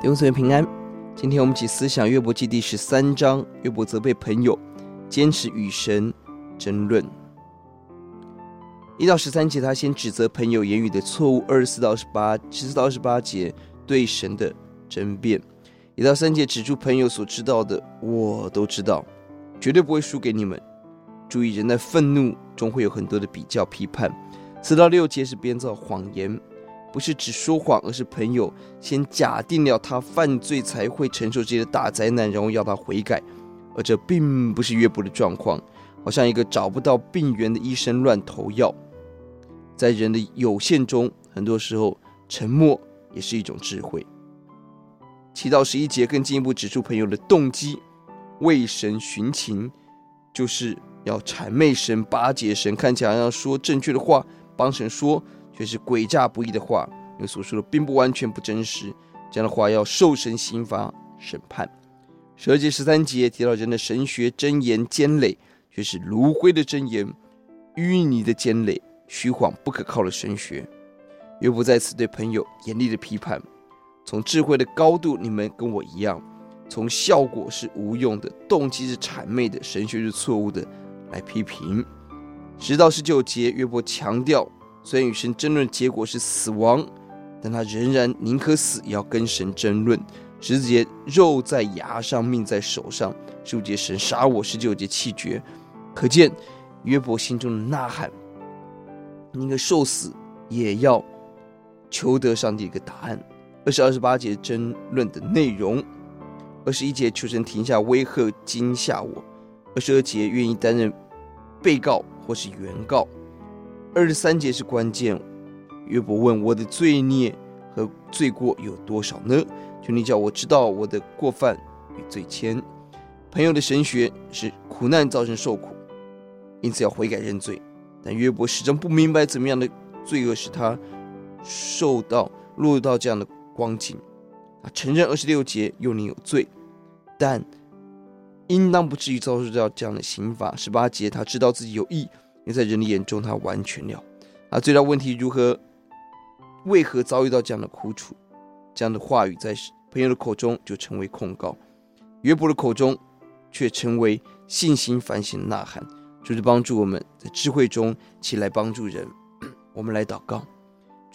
弟兄姊妹平安。今天我们起思想约伯记第十三章，约伯责备朋友坚持与神争论。一到十三节，他先指责朋友言语的错误；二十四到十八，十四到二十八节对神的争辩。一到三节指出朋友所知道的，我都知道，绝对不会输给你们。注意，人在愤怒中会有很多的比较批判。四到六节是编造谎言，不是只说谎，而是朋友先假定了他犯罪才会承受这些大灾难，然后要他悔改，而这并不是约伯的状况，好像一个找不到病源的医生乱投药。在人的有限中，很多时候沉默也是一种智慧。七到十一节更进一步指出朋友的动机，为神寻情，就是要谄媚神、巴结神，看起来要说正确的话。帮神说却是诡诈不义的话，你所说的并不完全不真实。这样的话要受神刑罚审判。十二节十三节提到人的神学真言尖垒，却是炉灰的真言，淤泥的尖垒，虚谎不可靠的神学。约伯在此对朋友严厉的批判：从智慧的高度，你们跟我一样；从效果是无用的，动机是谄媚的，神学是错误的，来批评。十到十九节，约伯强调，虽然与神争论结果是死亡，但他仍然宁可死也要跟神争论。十四节，肉在牙上，命在手上。十五节，神杀我。十九节，气绝。可见约伯心中的呐喊，宁可受死也要求得上帝一个答案。二十二、十八节争论的内容。二十一节，求神停下威吓惊吓我。二十二节，愿意担任被告。或是原告，二十三节是关键。约伯问：“我的罪孽和罪过有多少呢？求你叫我知道我的过犯与罪愆。”朋友的神学是苦难造成受苦，因此要悔改认罪。但约伯始终不明白怎么样的罪恶使他受到落入到这样的光景。他承认二十六节幼年有罪，但。应当不至于遭受到这样的刑罚。十八节，他知道自己有意，因为在人的眼中他完全了。啊，最大问题如何？为何遭遇到这样的苦楚？这样的话语在朋友的口中就成为控告，约伯的口中却成为信心反省的呐喊。就是帮助我们在智慧中起来帮助人。我们来祷告，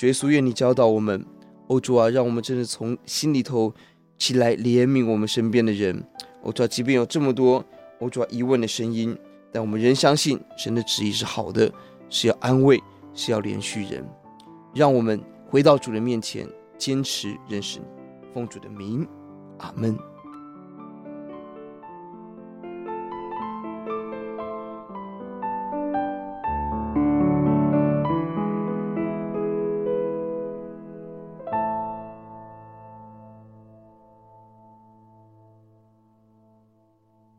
耶稣，愿你教导我们，欧主啊，让我们真的从心里头起来怜悯我们身边的人。我知道，即便有这么多欧主疑问的声音，但我们仍相信神的旨意是好的，是要安慰，是要连续人。让我们回到主人面前，坚持认识你，奉主的名，阿门。